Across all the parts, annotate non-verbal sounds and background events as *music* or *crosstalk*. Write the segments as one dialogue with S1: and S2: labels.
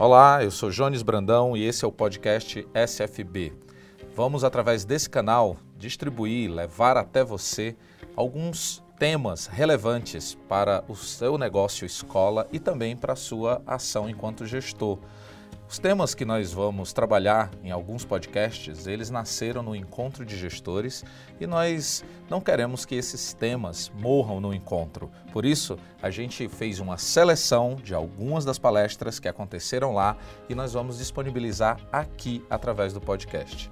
S1: Olá, eu sou Jones Brandão e esse é o podcast SFB. Vamos, através desse canal, distribuir, levar até você alguns temas relevantes para o seu negócio escola e também para a sua ação enquanto gestor. Os temas que nós vamos trabalhar em alguns podcasts, eles nasceram no encontro de gestores e nós não queremos que esses temas morram no encontro. Por isso, a gente fez uma seleção de algumas das palestras que aconteceram lá e nós vamos disponibilizar aqui através do podcast.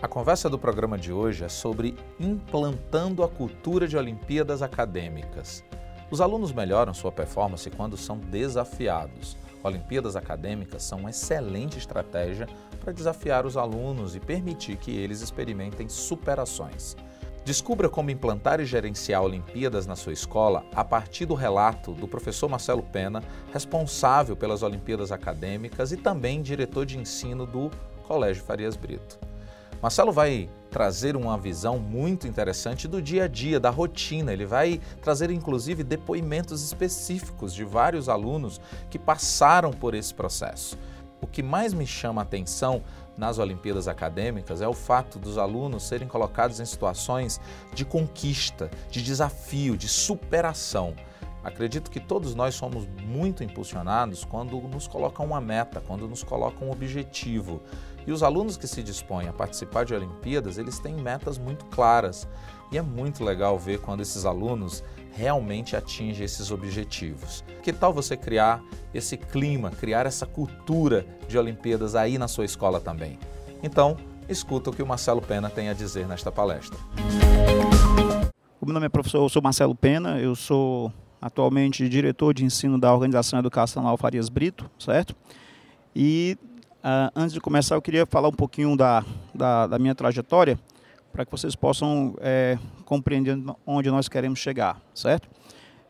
S1: A conversa do programa de hoje é sobre implantando a cultura de Olimpíadas Acadêmicas. Os alunos melhoram sua performance quando são desafiados. Olimpíadas acadêmicas são uma excelente estratégia para desafiar os alunos e permitir que eles experimentem superações. Descubra como implantar e gerenciar Olimpíadas na sua escola a partir do relato do professor Marcelo Pena, responsável pelas Olimpíadas Acadêmicas e também diretor de ensino do Colégio Farias Brito. Marcelo vai trazer uma visão muito interessante do dia a dia, da rotina. Ele vai trazer inclusive depoimentos específicos de vários alunos que passaram por esse processo. O que mais me chama a atenção nas Olimpíadas Acadêmicas é o fato dos alunos serem colocados em situações de conquista, de desafio, de superação. Acredito que todos nós somos muito impulsionados quando nos colocam uma meta, quando nos colocam um objetivo. E os alunos que se dispõem a participar de Olimpíadas, eles têm metas muito claras. E é muito legal ver quando esses alunos realmente atingem esses objetivos. Que tal você criar esse clima, criar essa cultura de Olimpíadas aí na sua escola também? Então, escuta o que o Marcelo Pena tem a dizer nesta palestra.
S2: O meu nome é professor, eu sou Marcelo Pena, eu sou atualmente diretor de ensino da Organização Educacional Farias Brito, certo? E Uh, antes de começar, eu queria falar um pouquinho da, da, da minha trajetória, para que vocês possam é, compreender onde nós queremos chegar, certo?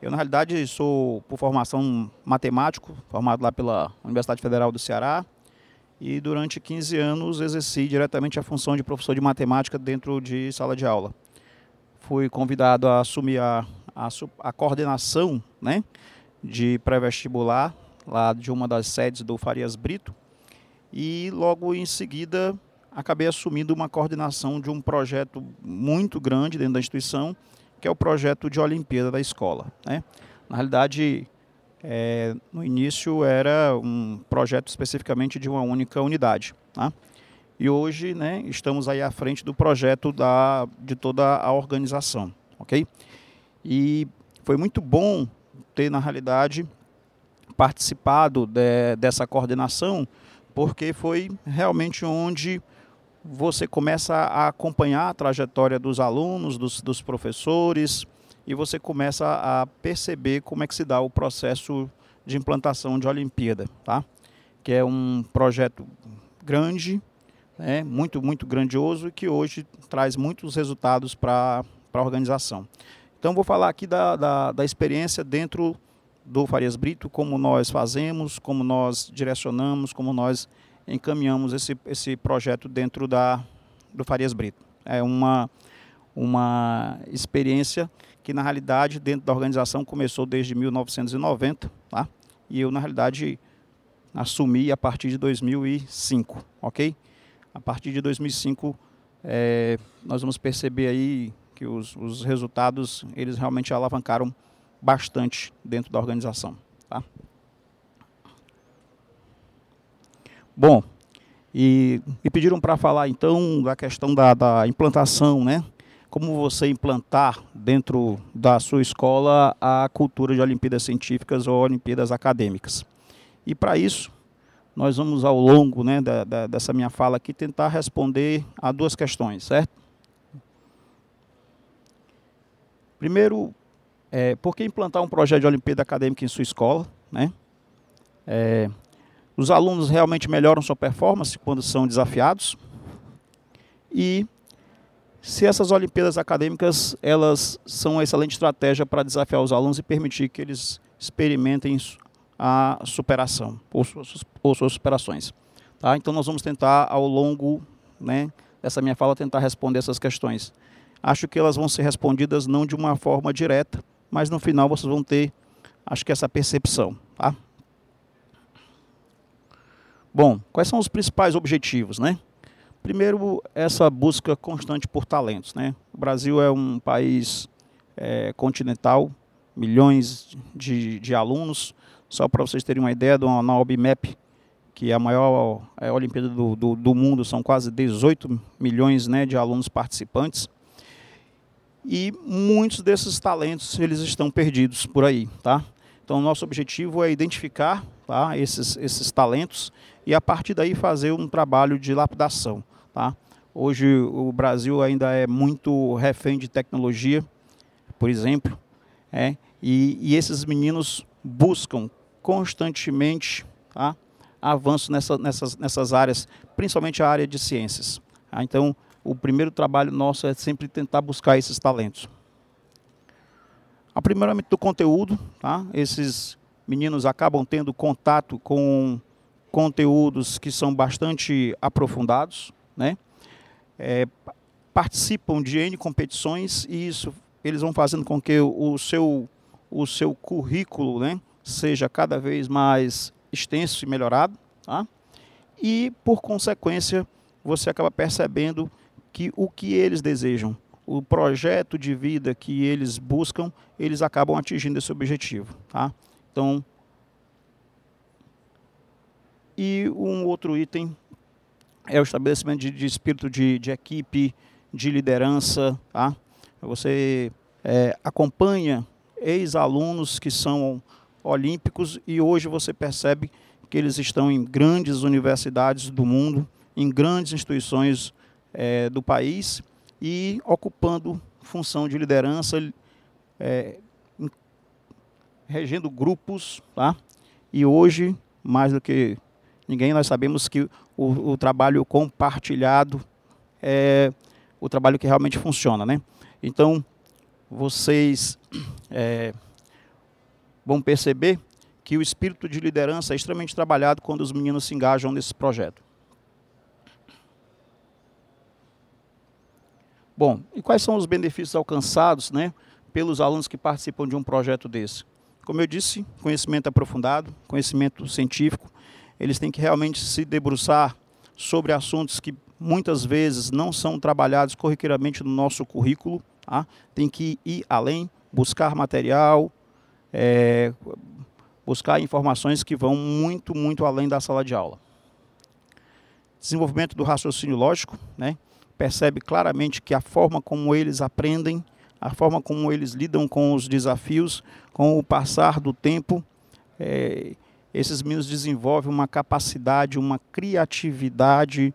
S2: Eu, na realidade, sou, por formação, matemático, formado lá pela Universidade Federal do Ceará, e durante 15 anos exerci diretamente a função de professor de matemática dentro de sala de aula. Fui convidado a assumir a, a, a coordenação né, de pré-vestibular lá de uma das sedes do Farias Brito, e logo em seguida acabei assumindo uma coordenação de um projeto muito grande dentro da instituição, que é o projeto de Olimpíada da escola. Né? Na realidade, é, no início era um projeto especificamente de uma única unidade. Tá? E hoje né, estamos aí à frente do projeto da, de toda a organização. ok? E foi muito bom ter, na realidade, participado de, dessa coordenação, porque foi realmente onde você começa a acompanhar a trajetória dos alunos, dos, dos professores, e você começa a perceber como é que se dá o processo de implantação de Olimpíada, tá? Que é um projeto grande, né? muito, muito grandioso e que hoje traz muitos resultados para a organização. Então, vou falar aqui da, da, da experiência dentro do Farias Brito, como nós fazemos, como nós direcionamos, como nós encaminhamos esse, esse projeto dentro da, do Farias Brito. É uma, uma experiência que, na realidade, dentro da organização começou desde 1990, tá? e eu, na realidade, assumi a partir de 2005, ok? A partir de 2005, é, nós vamos perceber aí que os, os resultados, eles realmente alavancaram bastante dentro da organização. Tá? Bom, e me pediram para falar então da questão da, da, implantação, né? Como você implantar dentro da sua escola a cultura de Olimpíadas Científicas ou Olimpíadas Acadêmicas. E para isso, nós vamos ao longo né, da, da, dessa minha fala aqui tentar responder a duas questões, certo? Primeiro, é, por que implantar um projeto de Olimpíada Acadêmica em sua escola? Né? É, os alunos realmente melhoram sua performance quando são desafiados? E se essas Olimpíadas Acadêmicas elas são uma excelente estratégia para desafiar os alunos e permitir que eles experimentem a superação ou suas, ou suas superações. Tá? Então nós vamos tentar ao longo né, dessa minha fala tentar responder essas questões. Acho que elas vão ser respondidas não de uma forma direta, mas no final vocês vão ter, acho que essa percepção, tá? Bom, quais são os principais objetivos, né? Primeiro, essa busca constante por talentos, né? O Brasil é um país é, continental, milhões de, de alunos. Só para vocês terem uma ideia, na OBMAP, que é a maior é, Olimpíada do, do, do, mundo, são quase 18 milhões né, de alunos participantes. E muitos desses talentos eles estão perdidos por aí, tá? Então, nosso objetivo é identificar tá, esses, esses talentos e, a partir daí, fazer um trabalho de lapidação. Tá? Hoje, o Brasil ainda é muito refém de tecnologia, por exemplo, é, e, e esses meninos buscam constantemente tá, avanço nessa, nessas, nessas áreas, principalmente a área de ciências. Tá? Então, o primeiro trabalho nosso é sempre tentar buscar esses talentos. Primeiramente do conteúdo, tá? esses meninos acabam tendo contato com conteúdos que são bastante aprofundados, né? É, participam de N competições e isso eles vão fazendo com que o seu, o seu currículo né, seja cada vez mais extenso e melhorado. Tá? E, por consequência, você acaba percebendo que o que eles desejam o projeto de vida que eles buscam, eles acabam atingindo esse objetivo. Tá? Então, e um outro item é o estabelecimento de, de espírito de, de, equipe, de liderança. Tá? Você é, acompanha ex-alunos que são olímpicos e hoje você percebe que eles estão em grandes universidades do mundo, em grandes instituições é, do país e ocupando função de liderança, é, regendo grupos, tá? E hoje, mais do que ninguém, nós sabemos que o, o trabalho compartilhado é o trabalho que realmente funciona, né? Então, vocês é, vão perceber que o espírito de liderança é extremamente trabalhado quando os meninos se engajam nesse projeto. Bom, e quais são os benefícios alcançados né, pelos alunos que participam de um projeto desse? Como eu disse, conhecimento aprofundado, conhecimento científico. Eles têm que realmente se debruçar sobre assuntos que muitas vezes não são trabalhados corriqueiramente no nosso currículo. Tá? Tem que ir além, buscar material, é, buscar informações que vão muito, muito além da sala de aula. Desenvolvimento do raciocínio lógico, né? Percebe claramente que a forma como eles aprendem, a forma como eles lidam com os desafios, com o passar do tempo, é, esses meninos desenvolvem uma capacidade, uma criatividade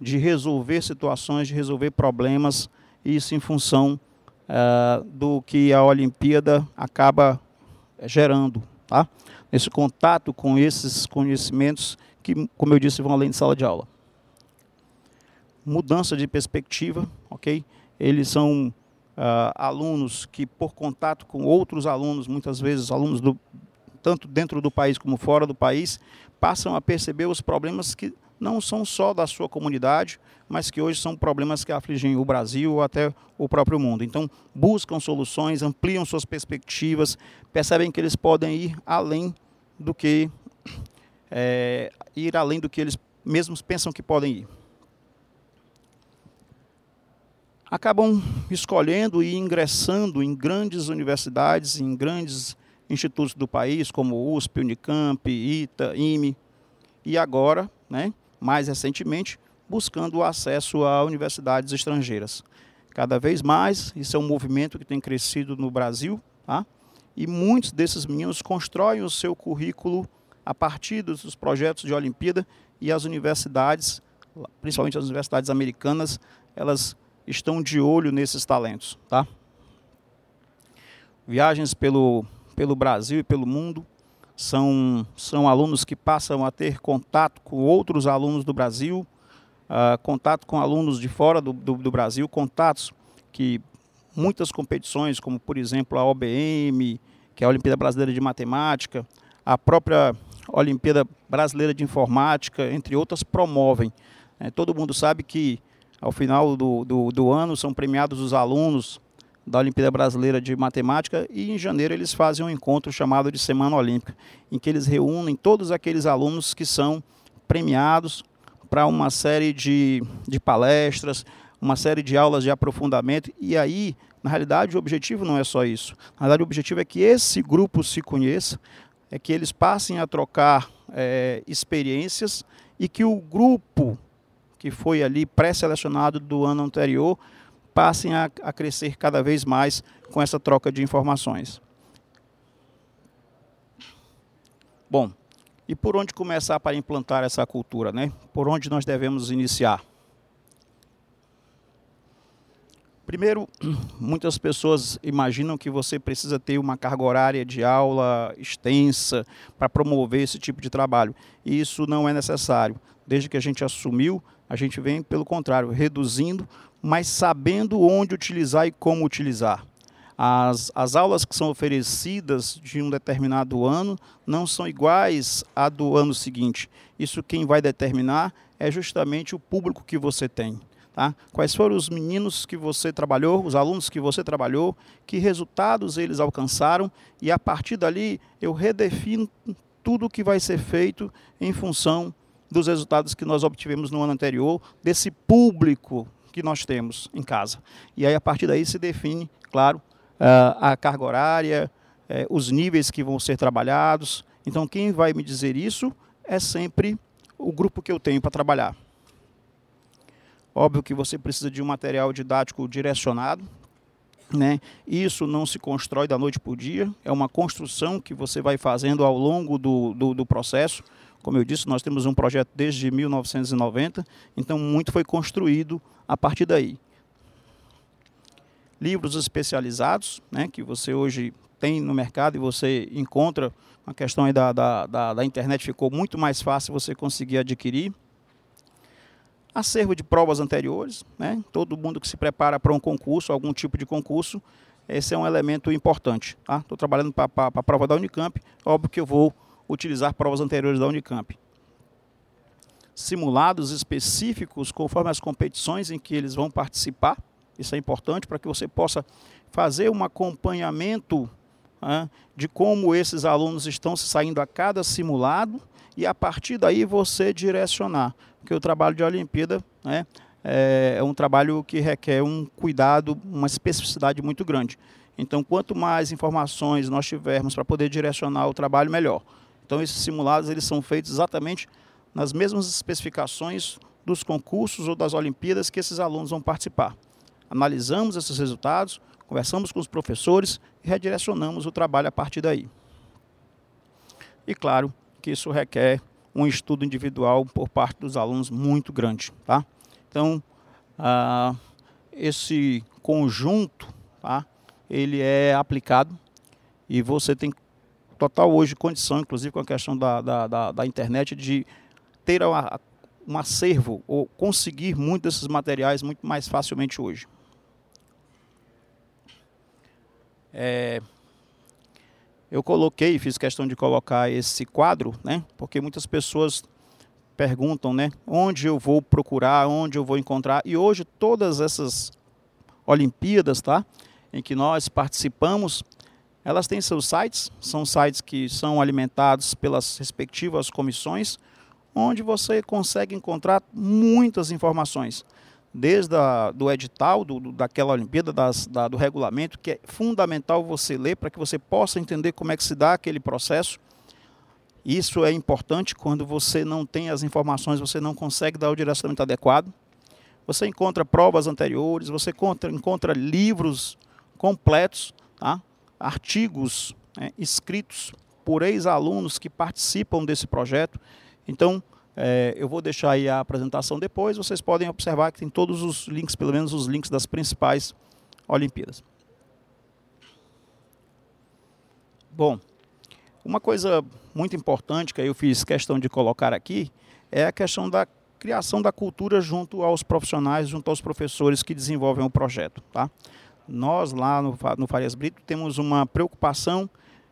S2: de resolver situações, de resolver problemas, isso em função uh, do que a Olimpíada acaba gerando. Tá? Esse contato com esses conhecimentos que, como eu disse, vão além de sala de aula mudança de perspectiva, ok? Eles são uh, alunos que, por contato com outros alunos, muitas vezes alunos do, tanto dentro do país como fora do país, passam a perceber os problemas que não são só da sua comunidade, mas que hoje são problemas que afligem o Brasil ou até o próprio mundo. Então, buscam soluções, ampliam suas perspectivas, percebem que eles podem ir além do que é, ir além do que eles mesmos pensam que podem ir. Acabam escolhendo e ingressando em grandes universidades, em grandes institutos do país, como USP, Unicamp, ITA, IME, e agora, né, mais recentemente, buscando o acesso a universidades estrangeiras. Cada vez mais, isso é um movimento que tem crescido no Brasil, tá? e muitos desses meninos constroem o seu currículo a partir dos projetos de Olimpíada e as universidades, principalmente as universidades americanas, elas estão de olho nesses talentos, tá? Viagens pelo, pelo Brasil e pelo mundo são, são alunos que passam a ter contato com outros alunos do Brasil, uh, contato com alunos de fora do, do, do, Brasil, contatos que muitas competições, como por exemplo a OBM, que é a Olimpíada Brasileira de Matemática, a própria Olimpíada Brasileira de Informática, entre outras, promovem. É, todo mundo sabe que ao final do, do, do, ano são premiados os alunos da Olimpíada Brasileira de Matemática e em janeiro eles fazem um encontro chamado de Semana Olímpica, em que eles reúnem todos aqueles alunos que são premiados para uma série de, de palestras, uma série de aulas de aprofundamento. E aí, na realidade, o objetivo não é só isso. Na realidade, o objetivo é que esse grupo se conheça, é que eles passem a trocar é, experiências e que o grupo que foi ali pré-selecionado do ano anterior passem a, a crescer cada vez mais com essa troca de informações. Bom, e por onde começar para implantar essa cultura, né? Por onde nós devemos iniciar? Primeiro, *clears throat* muitas pessoas imaginam que você precisa ter uma carga horária de aula extensa para promover esse tipo de trabalho. E isso não é necessário. Desde que a gente assumiu, a gente vem, pelo contrário, reduzindo, mas sabendo onde utilizar e como utilizar. As, as aulas que são oferecidas de um determinado ano não são iguais à do ano seguinte. Isso quem vai determinar é justamente o público que você tem. Tá? Quais foram os meninos que você trabalhou, os alunos que você trabalhou, que resultados eles alcançaram e a partir dali eu redefino tudo o que vai ser feito em função dos resultados que nós obtivemos no ano anterior, desse público que nós temos em casa. E aí a partir daí se define, claro, a carga horária, eh, os níveis que vão ser trabalhados. Então quem vai me dizer isso é sempre o grupo que eu tenho para trabalhar. Óbvio que você precisa de um material didático direcionado, né? Isso não se constrói da noite para o dia, é uma construção que você vai fazendo ao longo do, do, do, processo. Como eu disse, nós temos um projeto desde 1990, então muito foi construído a partir daí. Livros especializados, né, que você hoje tem no mercado e você encontra, a questão da, da, da, da internet ficou muito mais fácil você conseguir adquirir acervo de provas anteriores, né? todo mundo que se prepara para um concurso, algum tipo de concurso, esse é um elemento importante. Estou tá? trabalhando para a prova da Unicamp, óbvio que eu vou utilizar provas anteriores da Unicamp. Simulados específicos conforme as competições em que eles vão participar, isso é importante para que você possa fazer um acompanhamento né, de como esses alunos estão se saindo a cada simulado e a partir daí você direcionar porque o trabalho de Olimpíada né, é, é um trabalho que requer um cuidado, uma especificidade muito grande. Então, quanto mais informações nós tivermos para poder direcionar o trabalho, melhor. Então, esses simulados eles são feitos exatamente nas mesmas especificações dos concursos ou das Olimpíadas que esses alunos vão participar. Analisamos esses resultados, conversamos com os professores e redirecionamos o trabalho a partir daí. E claro que isso requer um estudo individual por parte dos alunos muito grande. Tá? Então, ah, esse conjunto, tá? ele é aplicado e você tem total hoje condição, inclusive com a questão da, da, da, da internet, de ter uma, um acervo ou conseguir muitos desses materiais muito mais facilmente hoje. É, eu coloquei, fiz questão de colocar esse quadro, né? Porque muitas pessoas perguntam, né? Onde eu vou procurar, onde eu vou encontrar. E hoje todas essas Olimpíadas, tá? Em que nós participamos, elas têm seus sites, são sites que são alimentados pelas respectivas comissões, onde você consegue encontrar muitas informações desde a, do edital, do, do, daquela Olimpíada, das, da, do regulamento, que é fundamental você ler para que você possa entender como é que se dá aquele processo. Isso é importante quando você não tem as informações, você não consegue dar o direcionamento adequado. Você encontra provas anteriores, você encontra, encontra livros completos, tá? Artigos né, escritos por ex-alunos que participam desse projeto. Então, é, eu vou deixar aí a apresentação depois, vocês podem observar que tem todos os links, pelo menos os links das principais Olimpíadas. Bom, uma coisa muito importante que eu fiz questão de colocar aqui é a questão da criação da cultura junto aos profissionais, junto aos professores que desenvolvem o projeto. Tá? Nós lá no, no Farias Brito temos uma preocupação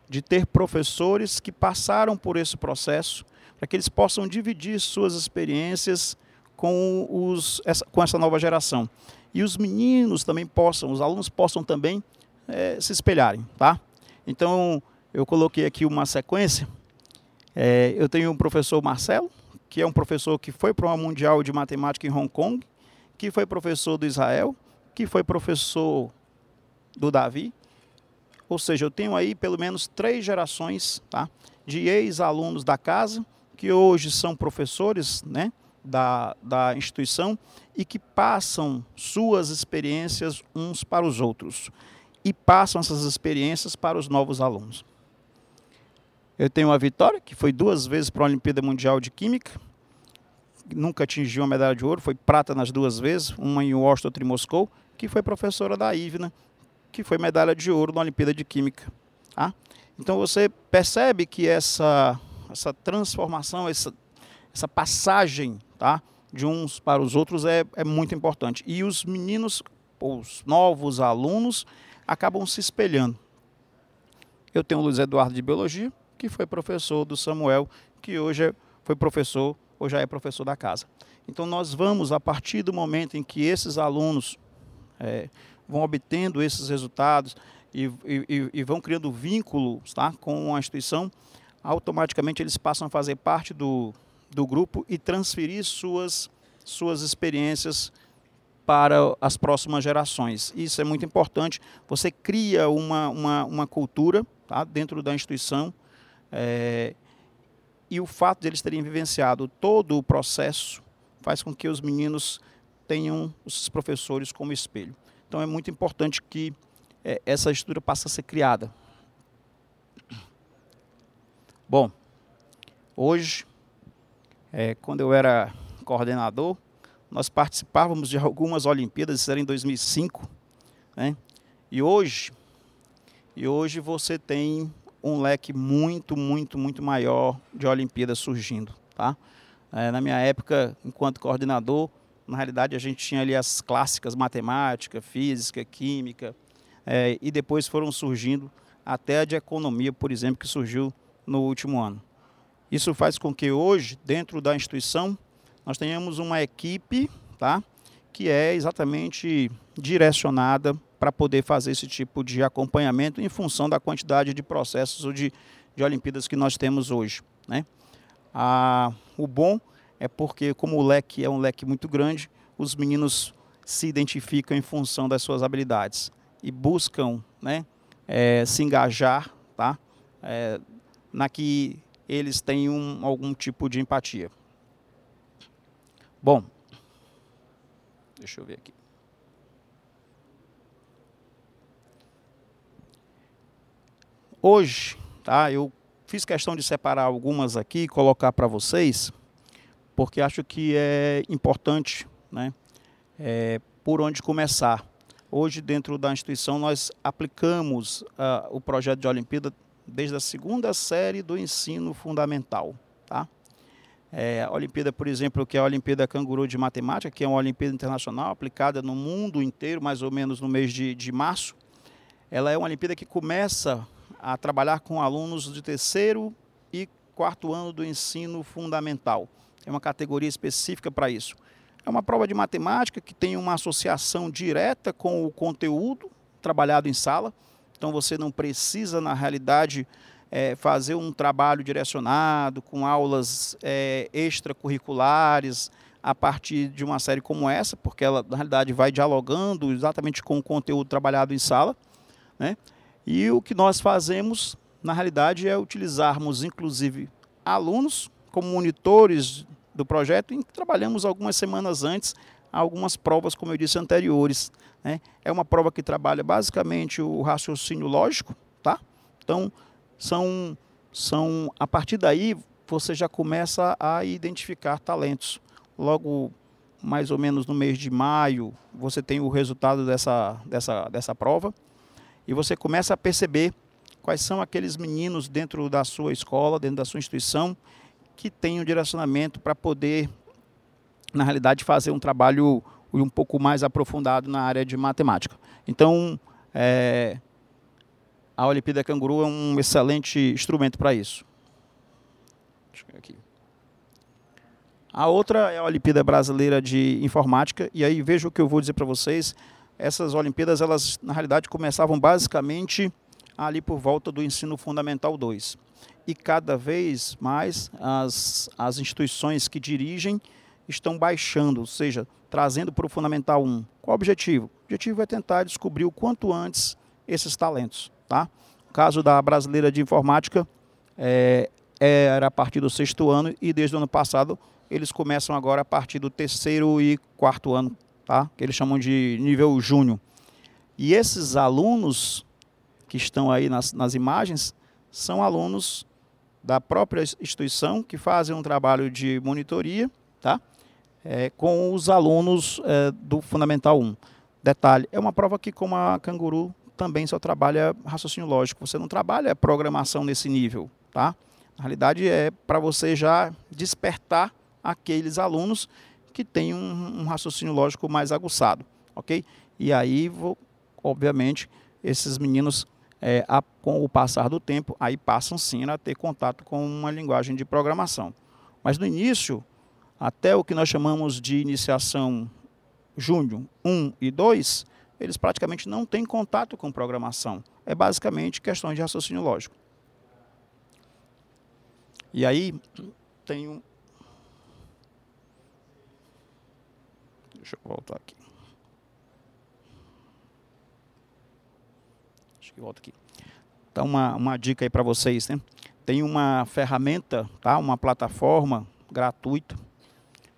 S2: de ter professores que passaram por esse processo, para que eles possam dividir suas experiências com, os, essa, com essa nova geração. E os meninos também possam, os alunos possam também é, se espelharem, tá? Então, eu coloquei aqui uma sequência. É, eu tenho um professor Marcelo, que é um professor que foi para uma Mundial de Matemática em Hong Kong, que foi professor do Israel, que foi professor do Davi. Ou seja, eu tenho aí pelo menos três gerações tá, de ex-alunos da casa, que hoje são professores né, da, da instituição e que passam suas experiências uns para os outros. E passam essas experiências para os novos alunos. Eu tenho a Vitória, que foi duas vezes para a Olimpíada Mundial de Química, nunca atingiu a medalha de ouro, foi prata nas duas vezes, uma em Washington, outra em Moscou, que foi professora da Ivna, que foi medalha de ouro na Olimpíada de Química. Tá? Então você percebe que essa, essa transformação, essa, essa passagem tá, de uns para os outros é, é muito importante. E os meninos, os novos alunos, acabam se espelhando. Eu tenho o Luiz Eduardo de Biologia, que foi professor do Samuel, que hoje é, foi professor ou já é professor da casa. Então nós vamos, a partir do momento em que esses alunos é, vão obtendo esses resultados e, e, e, vão criando vínculos tá, com a instituição, automaticamente eles passam a fazer parte do, do grupo e transferir suas, suas experiências para as próximas gerações. Isso é muito importante. Você cria uma, uma, uma cultura tá, dentro da instituição é, e o fato de eles terem vivenciado todo o processo faz com que os meninos tenham os professores como espelho. Então é muito importante que é, essa estrutura passe a ser criada. Bom, hoje, é, quando eu era coordenador, nós participávamos de algumas Olimpíadas, isso era em 2005, né? E hoje, e hoje você tem um leque muito, muito, muito maior de Olimpíadas surgindo. Tá? É, na minha época, enquanto coordenador, na realidade a gente tinha ali as clássicas matemática, física, química, é, e depois foram surgindo até a de economia, por exemplo, que surgiu no último ano. Isso faz com que hoje, dentro da instituição, nós tenhamos uma equipe tá, que é exatamente direcionada para poder fazer esse tipo de acompanhamento em função da quantidade de processos ou de, de Olimpíadas que nós temos hoje. Né? Ah, o bom é porque, como o leque é um leque muito grande, os meninos se identificam em função das suas habilidades e buscam né, é, se engajar tá, é, na que eles tenham algum tipo de empatia. Bom, deixa eu ver aqui. Hoje, tá, eu fiz questão de separar algumas aqui e colocar para vocês, porque acho que é importante, né, é, por onde começar. Hoje, dentro da instituição, nós aplicamos uh, o projeto de Olimpíada desde a segunda série do ensino fundamental. Tá? É, a Olimpíada, por exemplo, que é a Olimpíada Canguru de Matemática, que é uma Olimpíada Internacional aplicada no mundo inteiro, mais ou menos no mês de, de março. Ela é uma Olimpíada que começa a trabalhar com alunos de terceiro e quarto ano do ensino fundamental. É uma categoria específica para isso. É uma prova de matemática que tem uma associação direta com o conteúdo trabalhado em sala. Então você não precisa, na realidade, é, fazer um trabalho direcionado, com aulas é, extracurriculares, a partir de uma série como essa, porque ela, na realidade, vai dialogando exatamente com o conteúdo trabalhado em sala. Né? E o que nós fazemos, na realidade, é utilizarmos, inclusive, alunos como monitores do projeto e trabalhamos algumas semanas antes algumas provas, como eu disse, anteriores. Né? É uma prova que trabalha basicamente o raciocínio lógico, tá? Então, são, são a partir daí você já começa a identificar talentos. Logo, mais ou menos no mês de maio, você tem o resultado dessa, dessa, dessa prova e você começa a perceber quais são aqueles meninos dentro da sua escola, dentro da sua instituição, que um direcionamento para poder, na realidade, fazer um trabalho um pouco mais aprofundado na área de matemática. Então, é, a Olimpíada Canguru é um excelente instrumento para isso. A outra é a Olimpíada Brasileira de Informática, e aí veja o que eu vou dizer para vocês essas Olimpíadas, elas na realidade começavam basicamente ali por volta do ensino fundamental 2. E cada vez mais as, as instituições que dirigem estão baixando, ou seja, trazendo para o Fundamental 1. Qual o objetivo? O objetivo é tentar descobrir o quanto antes esses talentos. Tá? No caso da Brasileira de Informática, é, era a partir do sexto ano e desde o ano passado eles começam agora a partir do terceiro e quarto ano, tá? que eles chamam de nível júnior. E esses alunos que estão aí nas, nas imagens são alunos da própria instituição que fazem um trabalho de monitoria tá? É, com os alunos é, do Fundamental 1. Detalhe, é uma prova que, como a Canguru, também só trabalha raciocínio lógico. Você não trabalha programação nesse nível. Tá? Na realidade, é para você já despertar aqueles alunos que têm um, um raciocínio lógico mais aguçado. ok? E aí, vou, obviamente, esses meninos é, a, com o passar do tempo, aí passam sim a ter contato com uma linguagem de programação. Mas no início, até o que nós chamamos de iniciação júnior 1 e 2, eles praticamente não têm contato com programação. É basicamente questões de raciocínio lógico. E aí tem um. Deixa eu voltar aqui. Que volta aqui. Então, uma, uma dica aí para vocês, né? Tem uma ferramenta, tá? uma plataforma gratuita,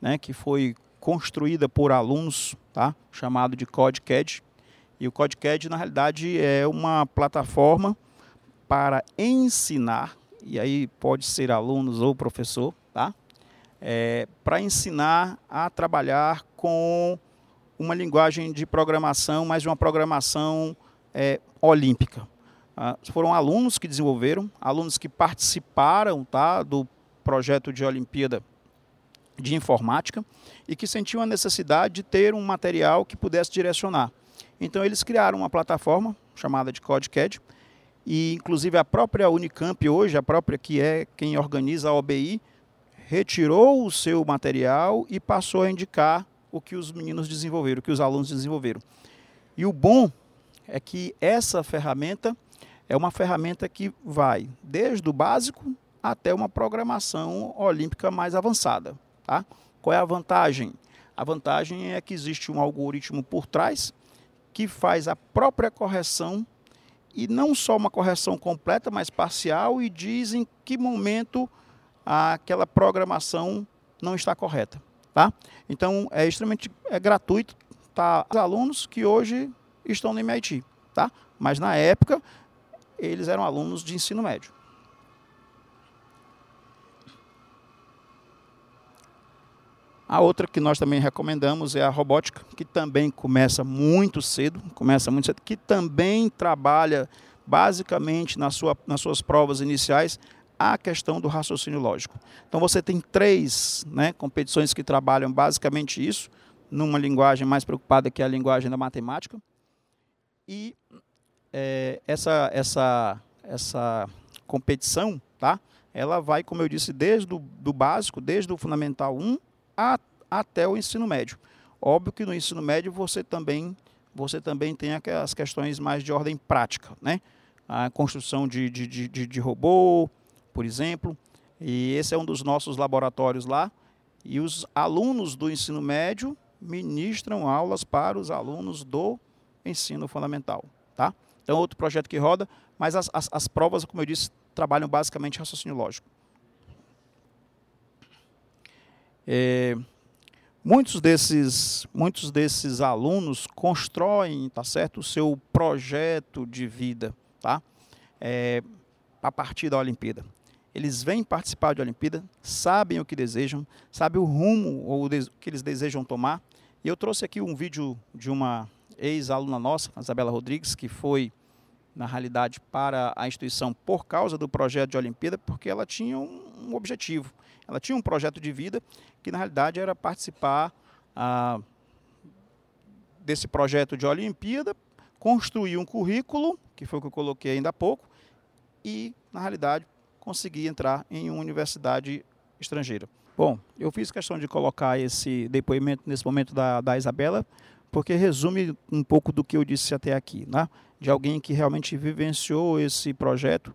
S2: né? que foi construída por alunos, tá? chamado de CodeCAD. E o CodeCAD, na realidade, é uma plataforma para ensinar, e aí pode ser alunos ou professor, tá? É, para ensinar a trabalhar com uma linguagem de programação, mas uma programação é, olímpica. Ah, foram alunos que desenvolveram, alunos que participaram tá, do projeto de Olimpíada de Informática e que sentiam a necessidade de ter um material que pudesse direcionar. Então eles criaram uma plataforma chamada de CodeCAD e inclusive a própria Unicamp hoje, a própria que é quem organiza a OBI, retirou o seu material e passou a indicar o que os meninos desenvolveram, o que os alunos desenvolveram. E o bom é que essa ferramenta é uma ferramenta que vai desde o básico até uma programação olímpica mais avançada. Tá? Qual é a vantagem? A vantagem é que existe um algoritmo por trás que faz a própria correção e não só uma correção completa, mas parcial e diz em que momento aquela programação não está correta. Tá? Então é extremamente é gratuito. Tá? Os alunos que hoje estão no MIT, tá? Mas na época eles eram alunos de ensino médio. A outra que nós também recomendamos é a robótica, que também começa muito cedo, começa muito cedo, que também trabalha basicamente na sua, nas suas provas iniciais a questão do raciocínio lógico. Então você tem três né, competições que trabalham basicamente isso, numa linguagem mais preocupada que é a linguagem da matemática. E é, essa, essa, essa competição, tá? ela vai, como eu disse, desde o do básico, desde o fundamental 1 a, até o ensino médio. Óbvio que no ensino médio você também, você também tem as questões mais de ordem prática, né? A construção de, de, de, de robô, por exemplo, e esse é um dos nossos laboratórios lá. E os alunos do ensino médio ministram aulas para os alunos do ensino fundamental. Tá? Então, outro projeto que roda, mas as, as, as provas, como eu disse, trabalham basicamente raciocínio lógico. É, muitos, desses, muitos desses alunos constroem tá certo, o seu projeto de vida tá? É, a partir da Olimpíada. Eles vêm participar de Olimpíada, sabem o que desejam, sabem o rumo ou que eles desejam tomar. E eu trouxe aqui um vídeo de uma ex-aluna nossa, Isabela Rodrigues, que foi, na realidade, para a instituição por causa do projeto de Olimpíada, porque ela tinha um, objetivo. Ela tinha um projeto de vida que, na realidade, era participar ah, desse projeto de Olimpíada, construir um currículo, que foi o que eu coloquei ainda há pouco, e, na realidade, conseguir entrar em uma universidade estrangeira. Bom, eu fiz questão de colocar esse depoimento nesse momento da, da Isabela, porque resume um pouco do que eu disse até aqui, né? de alguém que realmente vivenciou esse projeto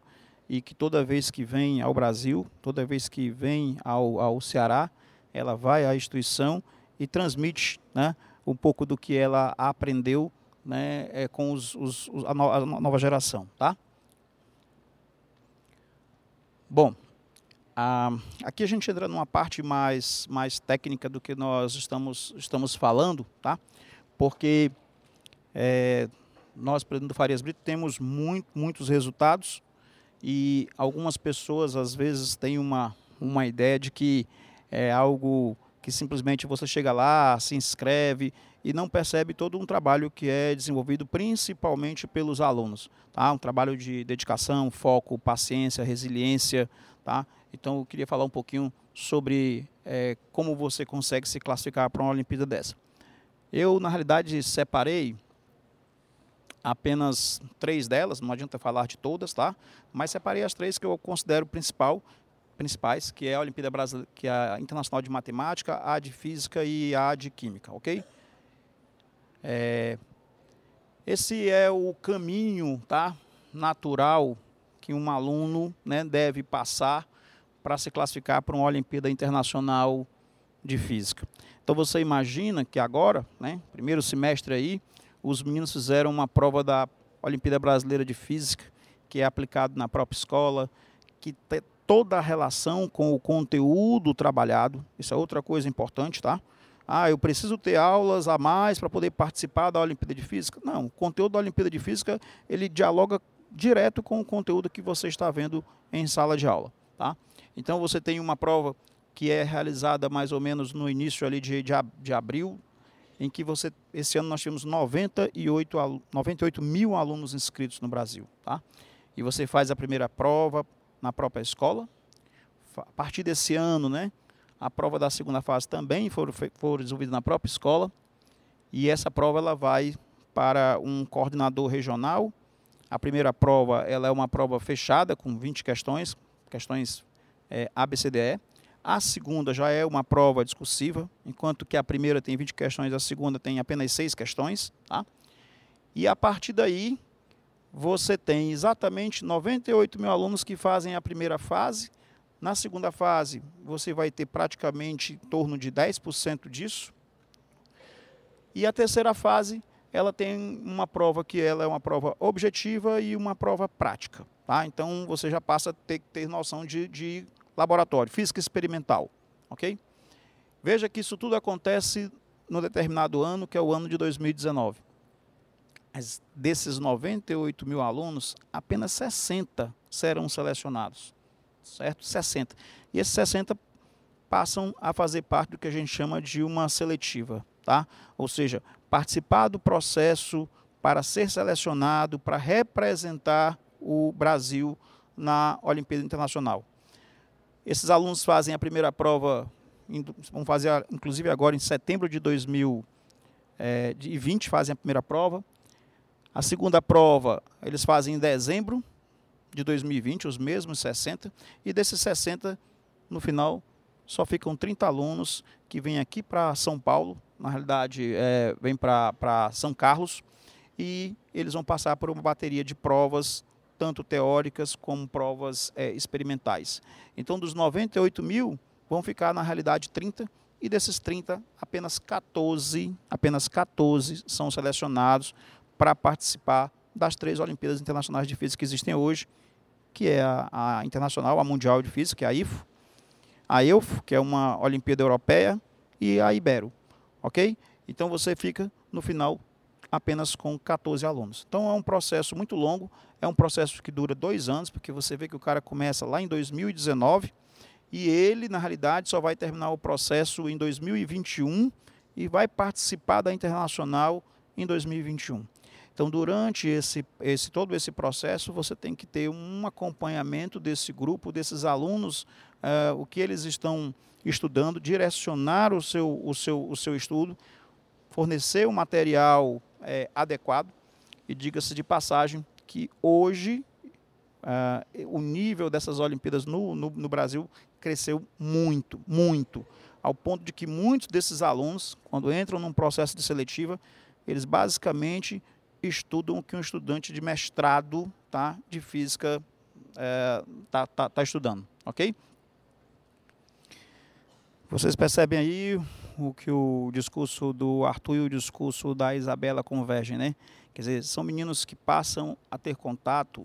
S2: e que toda vez que vem ao Brasil, toda vez que vem ao, ao Ceará, ela vai à instituição e transmite né, um pouco do que ela aprendeu né, é, com os, os, a, no, a nova geração. Tá? Bom, aqui a gente entra numa parte mais, mais técnica do que nós estamos, estamos falando, tá? Porque é, nós, presidente do Farias Brito, temos muito, muitos resultados e algumas pessoas às vezes têm uma, uma ideia de que é algo que simplesmente você chega lá, se inscreve e não percebe todo um trabalho que é desenvolvido principalmente pelos alunos. Tá? Um trabalho de dedicação, foco, paciência, resiliência. Tá? Então eu queria falar um pouquinho sobre é, como você consegue se classificar para uma Olimpíada dessa. Eu, na realidade, separei apenas três delas, não adianta falar de todas, tá? Mas separei as três que eu considero principal, principais, que é a Olimpíada Brasileira, que é a Internacional de Matemática, a de Física e a de Química, ok? É, esse é o caminho, tá? Natural que um aluno né, deve passar para se classificar para uma Olimpíada Internacional de Física. Então você imagina que agora, né, primeiro semestre aí, os meninos fizeram uma prova da Olimpíada Brasileira de Física, que é aplicado na própria escola, que tem toda a relação com o conteúdo trabalhado. Isso é outra coisa importante, tá? Ah, eu preciso ter aulas a mais para poder participar da Olimpíada de Física. Não, o conteúdo da Olimpíada de Física, ele dialoga direto com o conteúdo que você está vendo em sala de aula, tá? Então você tem uma prova que é realizada mais ou menos no início ali de, de, de abril em que você, esse ano nós tivemos 98, 98 mil alunos inscritos no Brasil. Tá? E você faz a primeira prova na própria escola. A partir desse ano, né, a prova da segunda fase também foi, foi resolvida na própria escola. E essa prova ela vai para um coordenador regional. A primeira prova ela é uma prova fechada com 20 questões, questões é, ABCDE. A segunda já é uma prova discursiva, enquanto que a primeira tem 20 questões, a segunda tem apenas 6 questões. Tá? E a partir daí, você tem exatamente 98 mil alunos que fazem a primeira fase. Na segunda fase, você vai ter praticamente em torno de 10% disso. E a terceira fase, ela tem uma prova que ela é uma prova objetiva e uma prova prática. Tá? Então, você já passa a ter que ter noção de, de laboratório, física experimental, ok? Veja que isso tudo acontece no determinado ano, que é o ano de 2019. Mas desses 98 mil alunos, apenas 60 serão selecionados, certo? 60. E esses 60 passam a fazer parte do que a gente chama de uma seletiva, tá? Ou seja, participar do processo para ser selecionado, para representar o Brasil na Olimpíada Internacional. Esses alunos fazem a primeira prova, vão fazer inclusive agora em setembro de 2020, é, fazem a primeira prova. A segunda prova eles fazem em dezembro de 2020, os mesmos 60. E desses 60, no final, só ficam 30 alunos que vêm aqui para São Paulo, na realidade, é, vêm para São Carlos, e eles vão passar por uma bateria de provas tanto teóricas como provas é, experimentais. Então, dos 98 mil, vão ficar na realidade 30, e desses 30, apenas 14, apenas 14 são selecionados para participar das três Olimpíadas Internacionais de Física que existem hoje, que é a, a Internacional, a Mundial de Física, é a IFO, a EUFO, que é uma Olimpíada Europeia, e a Ibero, ok? Então você fica, no final, apenas com 14 alunos. Então é um processo muito longo, é um processo que dura dois anos, porque você vê que o cara começa lá em 2019 e ele, na realidade, só vai terminar o processo em 2021 e vai participar da internacional em 2021. Então, durante esse, esse, todo esse processo, você tem que ter um acompanhamento desse grupo, desses alunos, uh, o que eles estão estudando, direcionar o seu, o seu, o seu estudo, fornecer o material é, adequado. E diga-se de passagem que hoje uh, o nível dessas Olimpíadas no, no, no Brasil cresceu muito, muito, ao ponto de que muitos desses alunos, quando entram num processo de seletiva, eles basicamente estudam o que um estudante de mestrado tá, de física está é, tá, tá, tá estudando, ok? Vocês percebem aí o que o discurso do Arthur e o discurso da Isabela convergem, né? Quer dizer, são meninos que passam a ter contato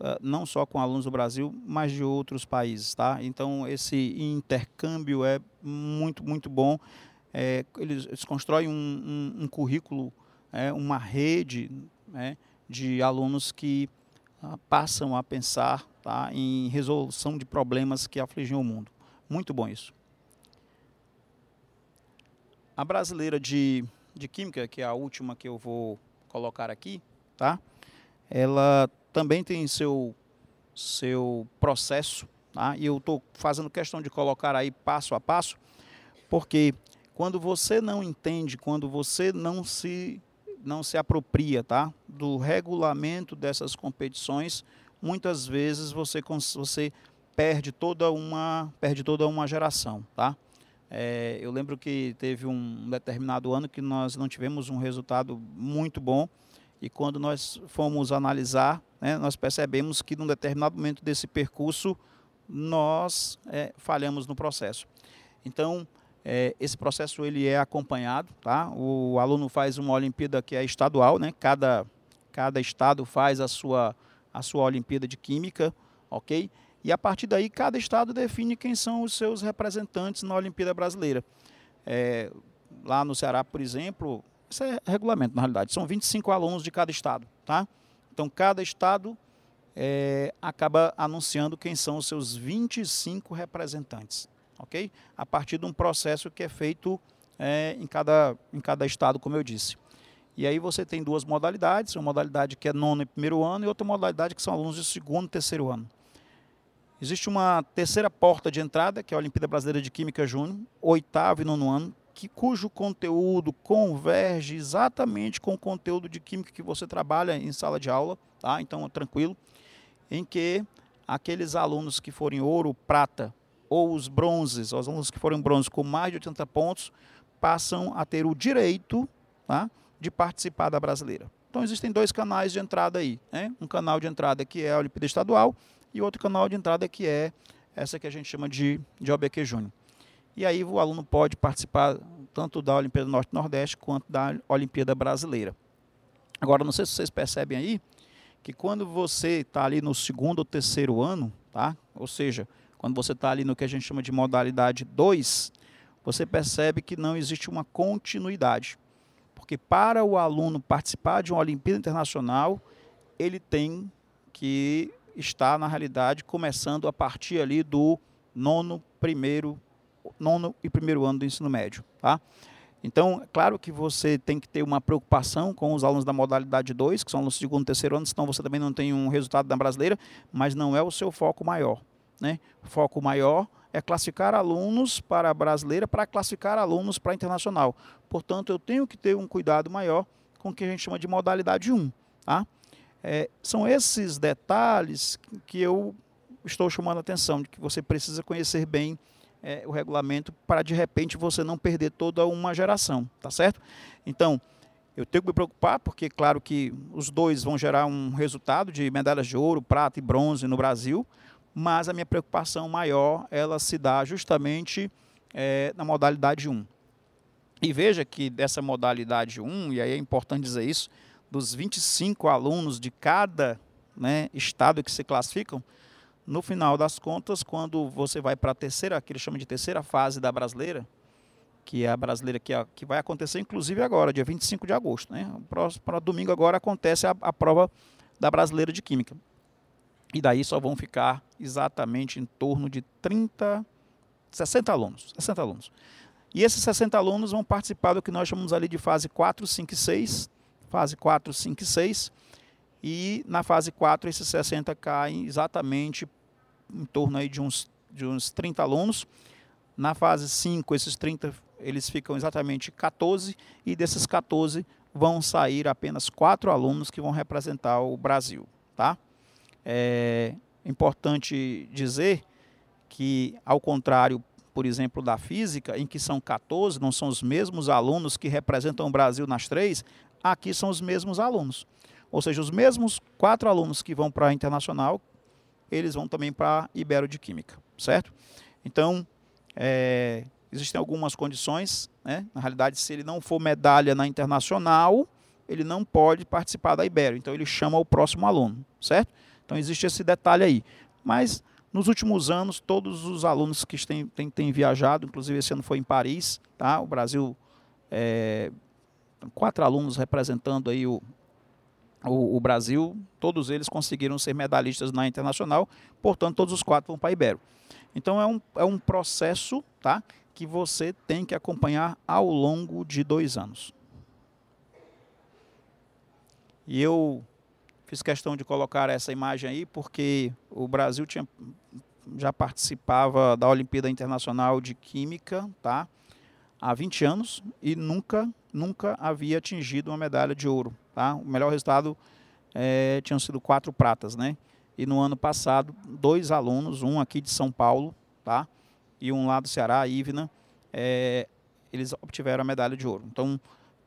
S2: uh, não só com alunos do Brasil, mas de outros países, tá? Então, esse intercâmbio é muito, muito bom. É, eles, eles, constroem um, um, um currículo, é, uma rede né, de alunos que uh, passam a pensar tá, em resolução de problemas que afligem o mundo. Muito bom isso. A brasileira de, de Química, que é a última que eu vou colocar aqui, tá? Ela também tem seu, seu processo, tá? E eu estou fazendo questão de colocar aí passo a passo, porque quando você não entende, quando você não se não se apropria, tá? Do regulamento dessas competições, muitas vezes você você perde toda uma perde toda uma geração, tá? É, eu lembro que teve um determinado ano que nós não tivemos um resultado muito bom e quando nós fomos analisar, né, nós percebemos que num determinado momento desse percurso nós é, falhamos no processo. Então, é, esse processo ele é acompanhado, tá? O aluno faz uma Olimpíada que é estadual, né? Cada, cada estado faz a sua, a sua Olimpíada de Química, ok? E a partir daí, cada estado define quem são os seus representantes na Olimpíada Brasileira. É, lá no Ceará, por exemplo, isso é regulamento, na realidade, são 25 alunos de cada estado. Tá? Então, cada estado é, acaba anunciando quem são os seus 25 representantes. ok? A partir de um processo que é feito é, em, cada, em cada estado, como eu disse. E aí você tem duas modalidades, uma modalidade que é nono e primeiro ano e outra modalidade que são alunos de segundo e terceiro ano. Existe uma terceira porta de entrada, que é a Olimpíada Brasileira de Química Júnior, oitavo e nono ano, que, cujo conteúdo converge exatamente com o conteúdo de Química que você trabalha em sala de aula, tá? então tranquilo, em que aqueles alunos que forem ouro, prata, ou os bronzes, os alunos que forem bronze com mais de 80 pontos, passam a ter o direito tá? de participar da brasileira. Então existem dois canais de entrada aí, né? um canal de entrada que é a Olimpíada Estadual e outro canal de entrada que é essa que a gente chama de, de OBQ Júnior. E aí o aluno pode participar tanto da Olimpíada Norte-Nordeste quanto da Olimpíada Brasileira. Agora, não sei se vocês percebem aí que quando você está ali no segundo ou terceiro ano, tá? ou seja, quando você está ali no que a gente chama de modalidade 2, você percebe que não existe uma continuidade. Porque para o aluno participar de uma Olimpíada Internacional, ele tem que está, na realidade, começando a partir ali do nono, primeiro, nono e primeiro ano do ensino médio. Tá? Então, claro que você tem que ter uma preocupação com os alunos da modalidade 2, que são alunos do segundo e terceiro ano, senão você também não tem um resultado da brasileira, mas não é o seu foco maior. Né? O foco maior é classificar alunos para a brasileira, para classificar alunos para a internacional. Portanto, eu tenho que ter um cuidado maior com o que a gente chama de modalidade 1. Tá? É, são esses detalhes que eu estou chamando a atenção, de que você precisa conhecer bem é, o regulamento para de repente você não perder toda uma geração, tá certo? Então, eu tenho que me preocupar, porque claro que os dois vão gerar um resultado de medalhas de ouro, prata e bronze no Brasil, mas a minha preocupação maior, ela se dá justamente é, na modalidade 1. E veja que dessa modalidade 1, e aí é importante dizer isso, dos 25 alunos de cada né, estado que se classificam, no final das contas, quando você vai para a terceira, que eles chamam de terceira fase da brasileira, que é a brasileira que, que vai acontecer inclusive agora, dia 25 de agosto. Né? Para domingo agora acontece a, a prova da brasileira de Química. E daí só vão ficar exatamente em torno de 30, 60 alunos. 60 alunos. E esses 60 alunos vão participar do que nós chamamos ali de fase 4, 5 e 6, fase 4, 5 e 6. E na fase 4, esses 60 caem exatamente em torno aí de uns, de uns 30 alunos. Na fase 5, esses 30 eles ficam exatamente 14 e desses 14 vão sair apenas quatro alunos que vão representar o Brasil, tá? É importante dizer que ao contrário, por exemplo, da física, em que são 14, não são os mesmos alunos que representam o Brasil nas três, aqui são os mesmos alunos. Ou seja, os mesmos quatro alunos que vão para a internacional, eles vão também para Ibero de Química, certo? Então, é, existem algumas condições, né? na realidade, se ele não for medalha na internacional, ele não pode participar da Ibero, então ele chama o próximo aluno, certo? Então existe esse detalhe aí. Mas nos últimos anos, todos os alunos que têm, têm, têm viajado, inclusive esse ano foi em Paris, tá? O Brasil, é, quatro alunos representando aí o, o, o, Brasil, todos eles conseguiram ser medalhistas na internacional, portanto, todos os quatro vão para Ibero. Então é um, é um processo tá, que você tem que acompanhar ao longo de dois anos. E eu fiz questão de colocar essa imagem aí porque o Brasil tinha, já participava da Olimpíada Internacional de Química tá, há 20 anos e nunca, nunca havia atingido uma medalha de ouro. Tá? O melhor resultado é, tinham sido quatro pratas, né? E no ano passado, dois alunos, um aqui de São Paulo, tá? E um lá do Ceará, Ivna, é, eles obtiveram a medalha de ouro. Então,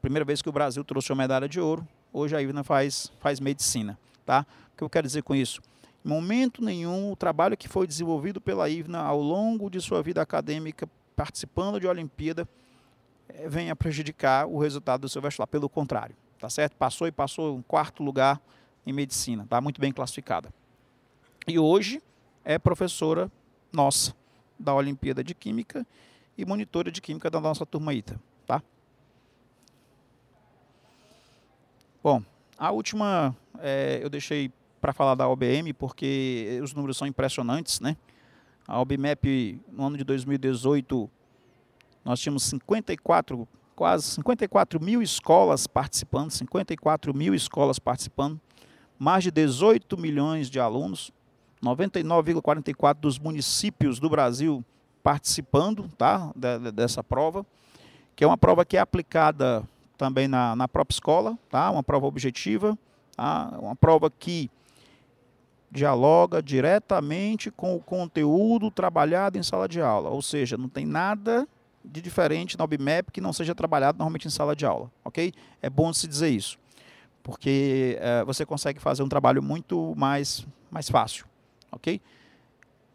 S2: primeira vez que o Brasil trouxe uma medalha de ouro, hoje a Ivna faz, faz medicina, tá? O que eu quero dizer com isso? Em momento nenhum, o trabalho que foi desenvolvido pela Ivna ao longo de sua vida acadêmica, participando de Olimpíada, venha prejudicar o resultado do seu vestibular. Pelo contrário, tá certo? Passou e passou em quarto lugar em medicina, tá muito bem classificada. E hoje é professora nossa da Olimpíada de Química e monitora de Química da nossa turma ITA, tá? Bom, a última é, eu deixei para falar da OBM porque os números são impressionantes, né? A OBMEP no ano de 2018 nós tínhamos 54 quase 54 mil escolas participando, 54 mil escolas participando, mais de 18 milhões de alunos, 99,44 dos municípios do Brasil participando tá, dessa prova, que é uma prova que é aplicada também na, na própria escola, tá, uma prova objetiva, tá, uma prova que dialoga diretamente com o conteúdo trabalhado em sala de aula, ou seja, não tem nada de diferente na OBMAP que não seja trabalhado normalmente em sala de aula, ok? É bom se dizer isso, porque é, você consegue fazer um trabalho muito mais, mais fácil, ok?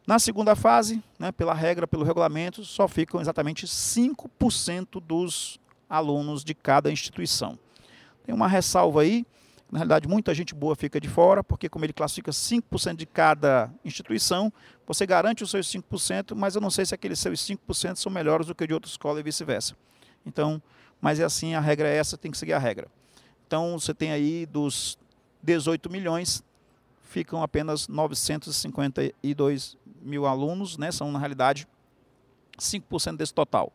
S2: Na segunda fase, né, pela regra, pelo regulamento, só ficam exatamente 5% dos alunos de cada instituição. Tem uma ressalva aí, na realidade, muita gente boa fica de fora, porque como ele classifica 5% de cada instituição, você garante os seus 5%, mas eu não sei se aqueles seus 5% são melhores do que de outra escola e vice-versa. Então, mas é assim, a regra é essa, tem que seguir a regra. Então, você tem aí dos 18 milhões, ficam apenas 952 mil alunos, né? são na realidade 5% desse total.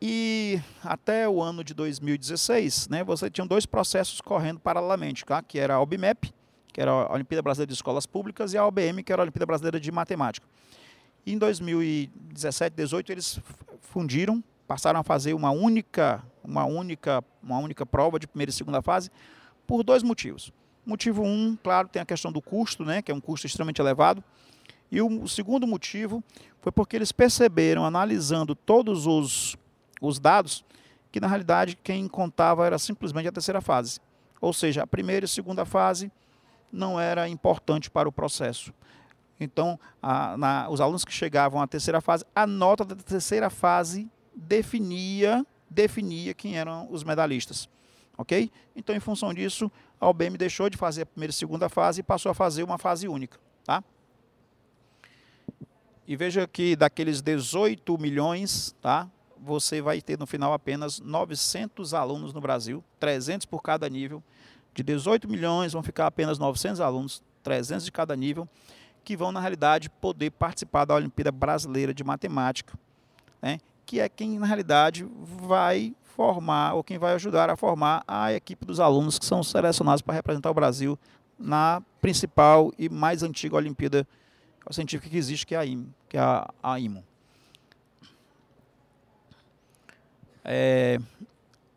S2: E até o ano de 2016, né, você tinha dois processos correndo paralelamente, tá? que era a OBMEP, que era a Olimpíada Brasileira de Escolas Públicas, e a OBM, que era a Olimpíada Brasileira de Matemática. E em 2017, 2018, eles fundiram, passaram a fazer uma única, uma única, uma única prova de primeira e segunda fase, por dois motivos. Motivo um, claro, tem a questão do custo, né, que é um custo extremamente elevado. E o, o segundo motivo foi porque eles perceberam, analisando todos os os dados, que na realidade quem contava era simplesmente a terceira fase. Ou seja, a primeira e segunda fase não era importante para o processo. Então, a, na, os alunos que chegavam à terceira fase, a nota da terceira fase definia, definia quem eram os medalhistas. Ok? Então, em função disso, a OBM deixou de fazer a primeira e segunda fase e passou a fazer uma fase única. Tá? E veja que daqueles 18 milhões, tá? Você vai ter no final apenas 900 alunos no Brasil, 300 por cada nível. De 18 milhões vão ficar apenas 900 alunos, 300 de cada nível, que vão, na realidade, poder participar da Olimpíada Brasileira de Matemática, né? que é quem, na realidade, vai formar, ou quem vai ajudar a formar a equipe dos alunos que são selecionados para representar o Brasil na principal e mais antiga Olimpíada científica que existe, que é a IMO. Que é a, a IMO. É,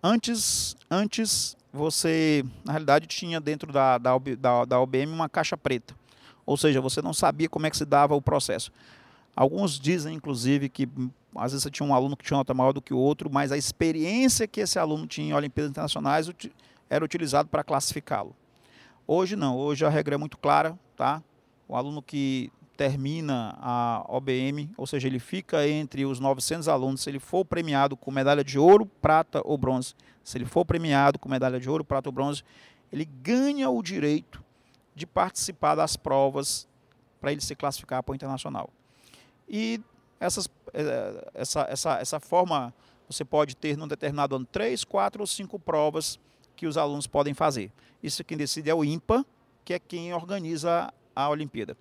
S2: antes, antes você, na realidade, tinha dentro da, da, da, da OBM uma caixa preta. Ou seja, você não sabia como é que se dava o processo. Alguns dizem, inclusive, que às vezes você tinha um aluno que tinha nota maior do que o outro, mas a experiência que esse aluno tinha em Olimpíadas Internacionais era utilizado para classificá-lo. Hoje não, hoje a regra é muito clara, tá? O aluno que termina a OBM, ou seja, ele fica entre os 900 alunos, se ele for premiado com medalha de ouro, prata ou bronze, se ele for premiado com medalha de ouro, prata ou bronze, ele ganha o direito de participar das provas para ele se classificar para o internacional. E essas, eh, essa, essa, essa forma, você pode ter num determinado ano três, quatro ou cinco provas que os alunos podem fazer. Isso quem decide é o IMPA, que é quem organiza a Olimpíada.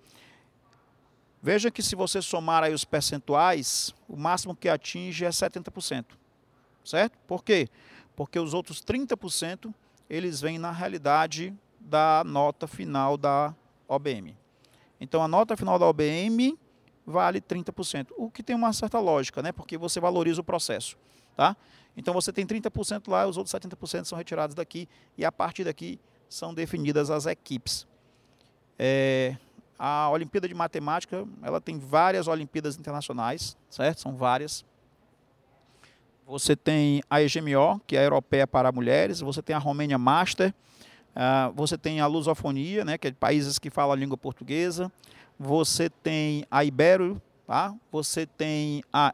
S2: Veja que se você somar aí os percentuais, o máximo que atinge é 70%. Certo? Por quê? Porque os outros 30% eles vêm na realidade da nota final da OBM. Então a nota final da OBM vale 30%, o que tem uma certa lógica, né? Porque você valoriza o processo, tá? Então você tem 30% lá, os outros 70% são retirados daqui e a partir daqui são definidas as equipes. É, a Olimpíada de Matemática, ela tem várias Olimpíadas internacionais, certo? São várias. Você tem a EGMO, que é a Europeia para Mulheres, você tem a Romênia Master, uh, você tem a Lusofonia, né, que é de países que falam a língua portuguesa, você tem a Ibero, tá? você tem a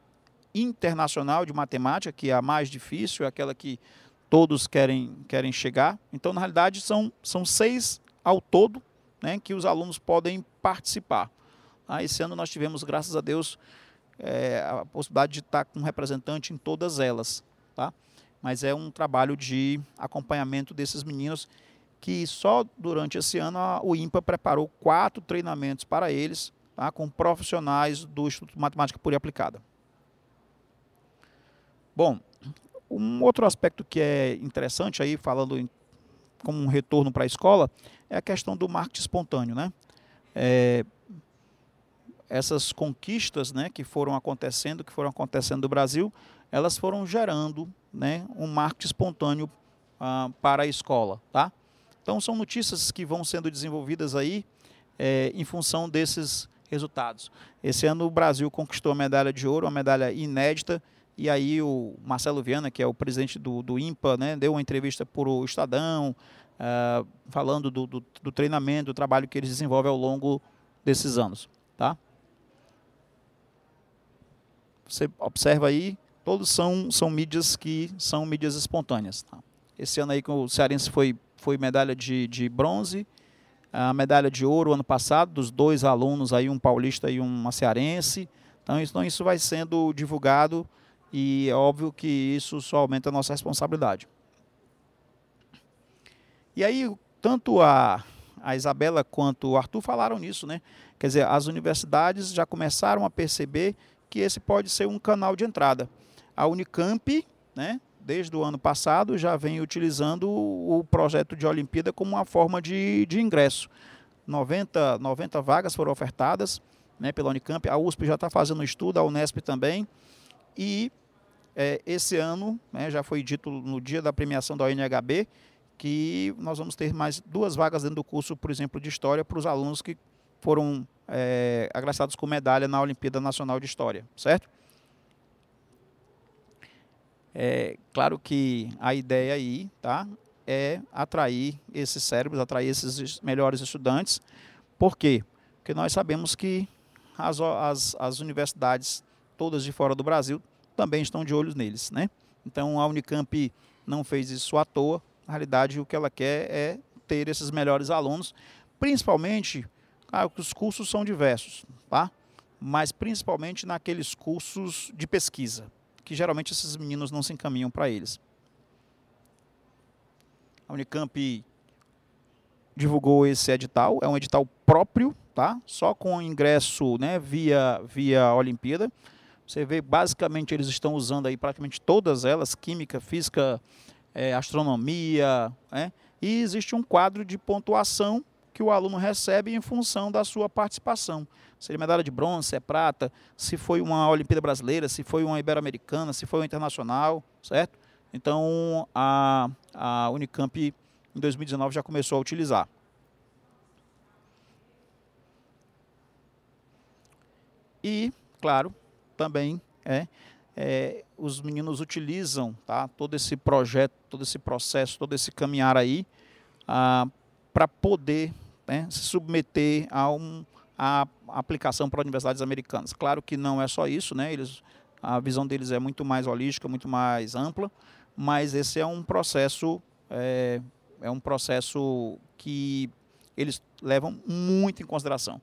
S2: Internacional de Matemática, que é a mais difícil, é aquela que todos querem, querem chegar. Então, na realidade, são, são seis ao todo né, que os alunos podem participar. Ah, esse ano nós tivemos, graças a Deus, é, a possibilidade de estar com um representante em todas elas. Tá? Mas é um trabalho de acompanhamento desses meninos que só durante esse ano a, o IMPA preparou quatro treinamentos para eles, tá? com profissionais do Instituto Matemática Pura e Aplicada. Bom, um outro aspecto que é interessante aí, falando em, como um retorno para a escola, é a questão do marketing espontâneo. Né? É, essas conquistas né, que foram acontecendo, que foram acontecendo no Brasil, elas foram gerando né, um marketing espontâneo ah, para a escola. Tá? Então são notícias que vão sendo desenvolvidas aí é, em função desses resultados. Esse ano o Brasil conquistou a medalha de ouro, uma medalha inédita, e aí o Marcelo Viana, que é o presidente do, do IMPA, né, deu uma entrevista para o Estadão, uh, falando do, do, do, treinamento, do trabalho que eles desenvolvem ao longo desses anos. Tá? Você observa aí, todos são, são mídias que são mídias espontâneas. Tá? Esse ano aí que o Cearense foi, foi medalha de, de bronze, a medalha de ouro ano passado, dos dois alunos aí, um paulista e uma cearense. Então isso, então isso vai sendo divulgado e é óbvio que isso só aumenta a nossa responsabilidade. E aí, tanto a, a Isabela quanto o Arthur falaram nisso, né? Quer dizer, as universidades já começaram a perceber que esse pode ser um canal de entrada. A Unicamp, né, desde o ano passado, já vem utilizando o projeto de Olimpíada como uma forma de, de ingresso. 90, 90 vagas foram ofertadas né, pela Unicamp, a USP já está fazendo estudo, a Unesp também, e é, esse ano, né, já foi dito no dia da premiação da UNHB, que nós vamos ter mais duas vagas dentro do curso, por exemplo, de História, para os alunos que foram é, agraciados com medalha na Olimpíada Nacional de História, certo? É claro que a ideia aí, tá, é atrair esses cérebros, atrair esses melhores estudantes. Por quê? Porque nós sabemos que as, as, as universidades todas de fora do Brasil também estão de olhos neles, né? Então a Unicamp não fez isso à toa, na realidade, o que ela quer é ter esses melhores alunos, principalmente, claro, os cursos são diversos, tá? mas principalmente naqueles cursos de pesquisa, que geralmente esses meninos não se encaminham para eles. A Unicamp divulgou esse edital, é um edital próprio, tá? Só com ingresso, né, via via Olimpíada. Você vê basicamente eles estão usando aí praticamente todas elas, química, física, é, astronomia, né? e existe um quadro de pontuação que o aluno recebe em função da sua participação. Se é medalha de bronze, se é prata, se foi uma Olimpíada Brasileira, se foi uma Ibero-Americana, se foi uma internacional, certo? Então a, a Unicamp em 2019 já começou a utilizar. E, claro, também é, é, os meninos utilizam tá, todo esse projeto, todo esse processo, todo esse caminhar aí ah, para poder né, se submeter a, um, a aplicação para universidades americanas. Claro que não é só isso, né, eles, a visão deles é muito mais holística, muito mais ampla, mas esse é um processo é, é um processo que eles levam muito em consideração.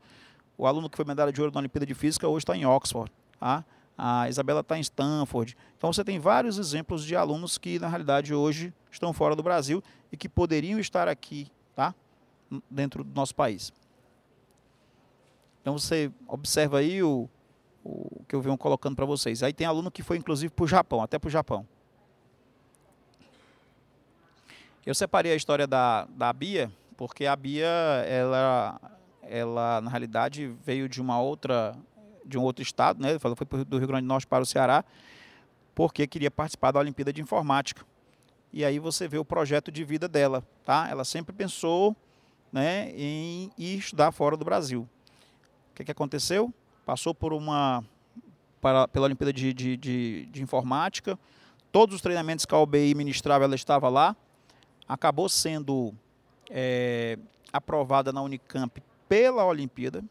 S2: O aluno que foi medalha de ouro na Olimpíada de Física hoje está em Oxford. Tá? A Isabela está em Stanford. Então você tem vários exemplos de alunos que, na realidade, hoje estão fora do Brasil e que poderiam estar aqui, tá? Dentro do nosso país. Então você observa aí o, o que eu venho colocando para vocês. Aí tem aluno que foi inclusive para o Japão, até para o Japão. Eu separei a história da, da Bia, porque a Bia, ela, ela na realidade veio de uma outra, de um outro estado, né? Ela foi do Rio Grande do Norte para o Ceará, porque queria participar da Olimpíada de Informática. E aí você vê o projeto de vida dela, tá? Ela sempre pensou, né, em ir estudar fora do Brasil. O que, que aconteceu? Passou por uma para, pela Olimpíada de, de, de, de Informática, todos os treinamentos que a OBI ministrava, ela estava lá, acabou sendo é, aprovada na Unicamp pela Olimpíada,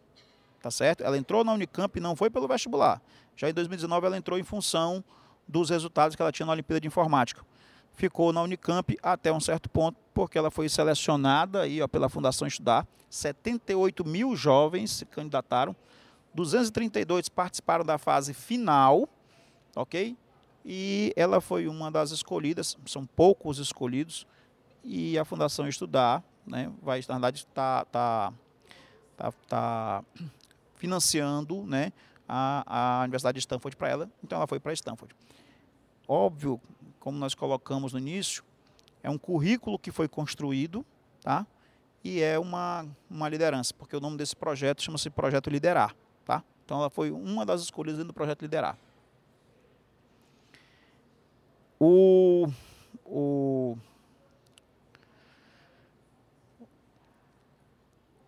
S2: tá certo? Ela entrou na Unicamp e não foi pelo vestibular. Já em 2019 ela entrou em função dos resultados que ela tinha na Olimpíada de Informática. Ficou na Unicamp até um certo ponto, porque ela foi selecionada aí, ó, pela Fundação Estudar. 78 mil jovens se candidataram, 232 participaram da fase final, ok? E ela foi uma das escolhidas, são poucos escolhidos, e a Fundação Estudar né, vai, na verdade, estar tá, tá, tá, tá financiando né, a, a Universidade de Stanford para ela, então ela foi para Stanford. Óbvio, como nós colocamos no início, é um currículo que foi construído, tá? E é uma, uma liderança, porque o nome desse projeto chama-se Projeto Liderar, tá? Então ela foi uma das escolhas dentro do Projeto Liderar. O, o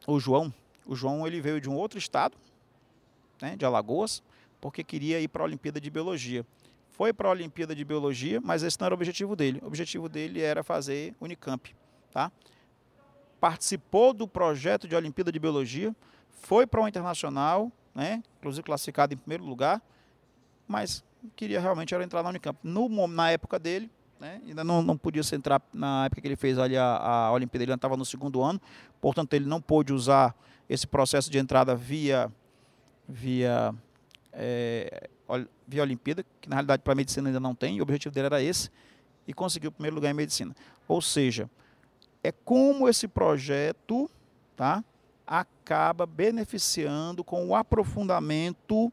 S2: o João, o João ele veio de um outro estado, né, de Alagoas, porque queria ir para a Olimpíada de Biologia. Foi para a Olimpíada de Biologia, mas esse não era o objetivo dele. O objetivo dele era fazer Unicamp, tá? Participou do projeto de Olimpíada de Biologia, foi para o internacional, né, inclusive classificado em primeiro lugar, mas queria realmente era entrar na Unicamp. No, na época dele, né? Ainda não, não podia se entrar na época que ele fez ali a, a Olimpíada, ele estava no segundo ano, portanto ele não pôde usar esse processo de entrada via via é, via Olimpíada, que na realidade para medicina ainda não tem, e o objetivo dele era esse, e conseguiu o primeiro lugar em medicina. Ou seja, é como esse projeto, tá, acaba beneficiando com o aprofundamento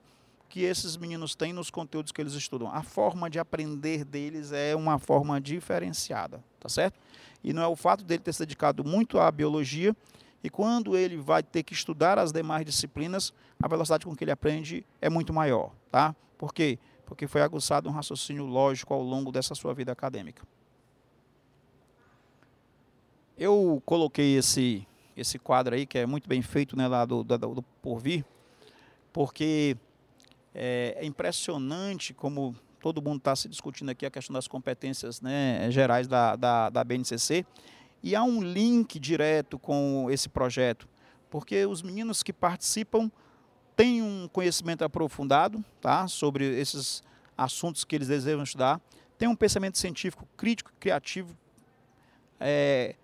S2: que esses meninos têm nos conteúdos que eles estudam. A forma de aprender deles é uma forma diferenciada, tá certo? E não é o fato dele ter se dedicado muito à biologia e quando ele vai ter que estudar as demais disciplinas, a velocidade com que ele aprende é muito maior, tá? Por quê? Porque foi aguçado um raciocínio lógico ao longo dessa sua vida acadêmica. Eu coloquei esse esse quadro aí que é muito bem feito, né, lá do, do, do Porvir, porque é, é impressionante como todo mundo está se discutindo aqui a questão das competências né, gerais da, da, da BNCC. E há um link direto com esse projeto, porque os meninos que participam têm um conhecimento aprofundado tá, sobre esses assuntos que eles desejam estudar, têm um pensamento científico crítico, criativo, é,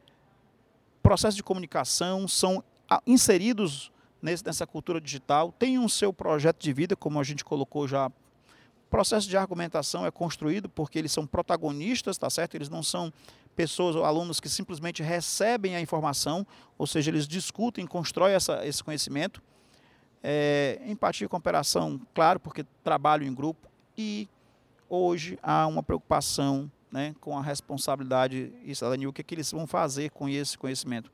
S2: processo de comunicação, são inseridos nessa cultura digital, tem um seu projeto de vida, como a gente colocou já. O processo de argumentação é construído porque eles são protagonistas, tá certo? Eles não são pessoas ou alunos que simplesmente recebem a informação, ou seja, eles discutem, constroem essa, esse conhecimento. É, empatia e cooperação, claro, porque trabalho em grupo e hoje há uma preocupação né, com a responsabilidade e cidadania, o que, é que eles vão fazer com esse conhecimento.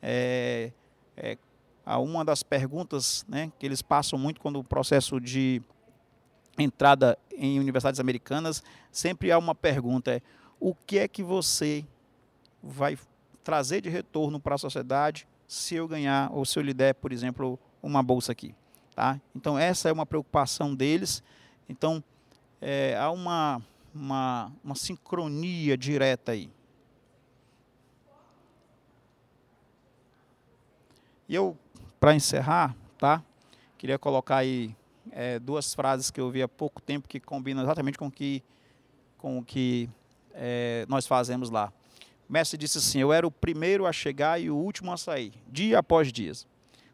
S2: É, é, uma das perguntas né, que eles passam muito quando o processo de entrada em universidades americanas, sempre há uma pergunta, é o que é que você vai trazer de retorno para a sociedade se eu ganhar ou se eu lhe der, por exemplo, uma bolsa aqui. Tá? Então essa é uma preocupação deles. Então é, há uma, uma, uma sincronia direta aí. E eu, para encerrar, tá? Queria colocar aí é, duas frases que eu vi há pouco tempo que combinam exatamente com o que, com o que é, nós fazemos lá. O mestre disse assim: Eu era o primeiro a chegar e o último a sair, dia após dia.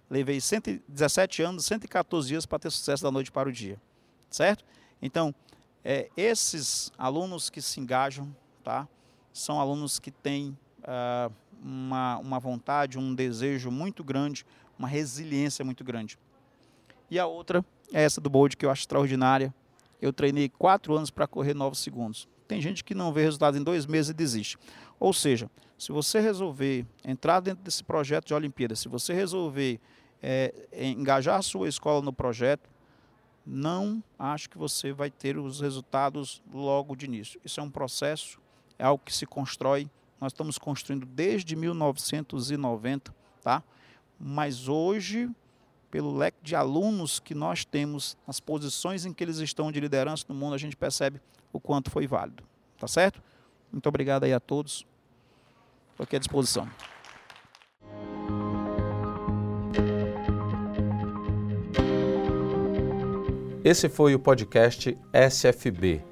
S2: Levei 117 anos, 114 dias para ter sucesso da noite para o dia. Certo? Então, é, esses alunos que se engajam, tá? São alunos que têm uh, uma, uma vontade, um desejo muito grande, uma resiliência muito grande. E a outra é essa do Bold, que eu acho extraordinária. Eu treinei quatro anos para correr 9 segundos. Tem gente que não vê resultado em dois meses e desiste. Ou seja, se você resolver entrar dentro desse projeto de Olimpíada, se você resolver é, engajar a sua escola no projeto, não acho que você vai ter os resultados logo de início. Isso é um processo, é algo que se constrói nós estamos construindo desde 1990, tá? Mas hoje, pelo leque de alunos que nós temos, as posições em que eles estão de liderança no mundo, a gente percebe o quanto foi válido. Tá certo? Muito obrigado aí a todos. Estou aqui à disposição.
S1: Esse foi o podcast SFB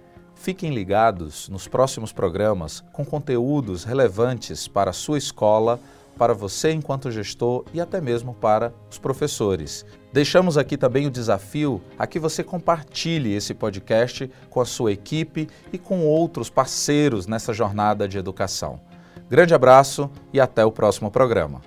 S1: Fiquem ligados nos próximos programas com conteúdos relevantes para a sua escola, para você enquanto gestor e até mesmo para os professores. Deixamos aqui também o desafio a que você compartilhe esse podcast com a sua equipe e com outros parceiros nessa jornada de educação. Grande abraço e até o próximo programa.